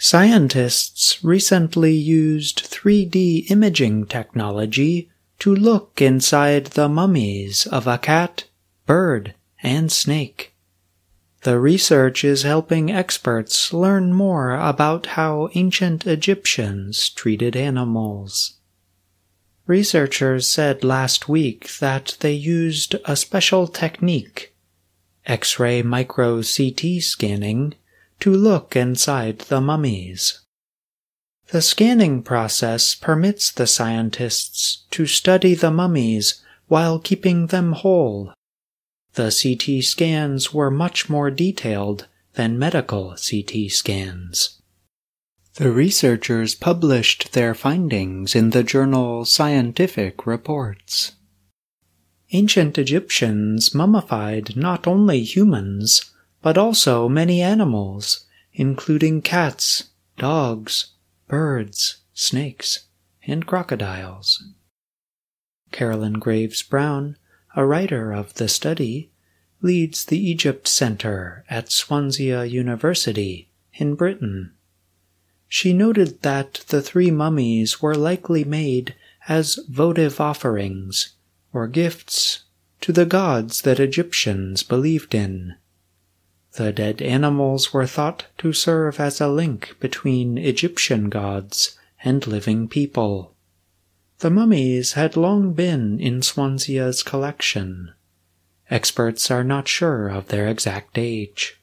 Scientists recently used 3D imaging technology to look inside the mummies of a cat, bird, and snake. The research is helping experts learn more about how ancient Egyptians treated animals. Researchers said last week that they used a special technique, X-ray micro CT scanning, to look inside the mummies. The scanning process permits the scientists to study the mummies while keeping them whole. The CT scans were much more detailed than medical CT scans. The researchers published their findings in the journal Scientific Reports. Ancient Egyptians mummified not only humans, but also many animals, including cats, dogs, birds, snakes, and crocodiles. Carolyn Graves Brown, a writer of the study, leads the Egypt Center at Swansea University in Britain. She noted that the three mummies were likely made as votive offerings or gifts to the gods that Egyptians believed in. The dead animals were thought to serve as a link between Egyptian gods and living people. The mummies had long been in Swansea's collection. Experts are not sure of their exact age.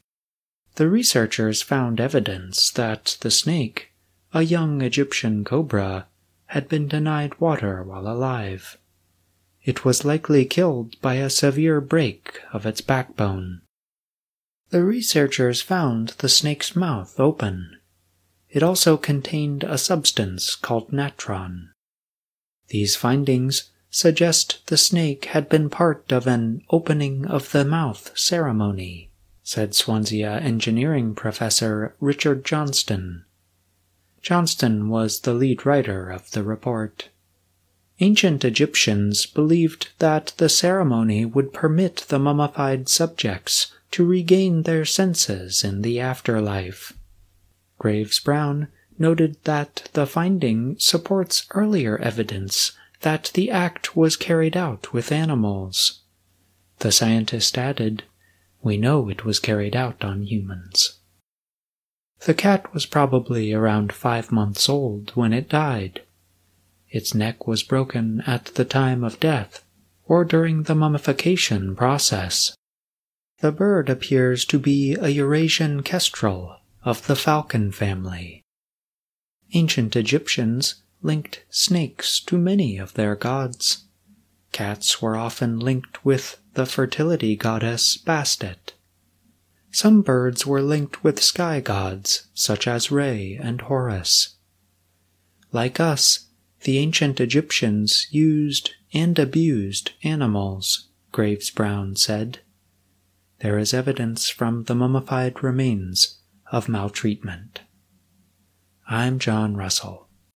The researchers found evidence that the snake, a young Egyptian cobra, had been denied water while alive. It was likely killed by a severe break of its backbone. The researchers found the snake's mouth open. It also contained a substance called natron. These findings suggest the snake had been part of an opening of the mouth ceremony, said Swansea engineering professor Richard Johnston. Johnston was the lead writer of the report. Ancient Egyptians believed that the ceremony would permit the mummified subjects to regain their senses in the afterlife. Graves Brown noted that the finding supports earlier evidence that the act was carried out with animals. The scientist added, We know it was carried out on humans. The cat was probably around five months old when it died. Its neck was broken at the time of death or during the mummification process. The bird appears to be a Eurasian kestrel of the falcon family. Ancient Egyptians linked snakes to many of their gods. Cats were often linked with the fertility goddess Bastet. Some birds were linked with sky gods such as Re and Horus. Like us, the ancient Egyptians used and abused animals, Graves Brown said there is evidence from the mummified remains of maltreatment. I'm John Russell.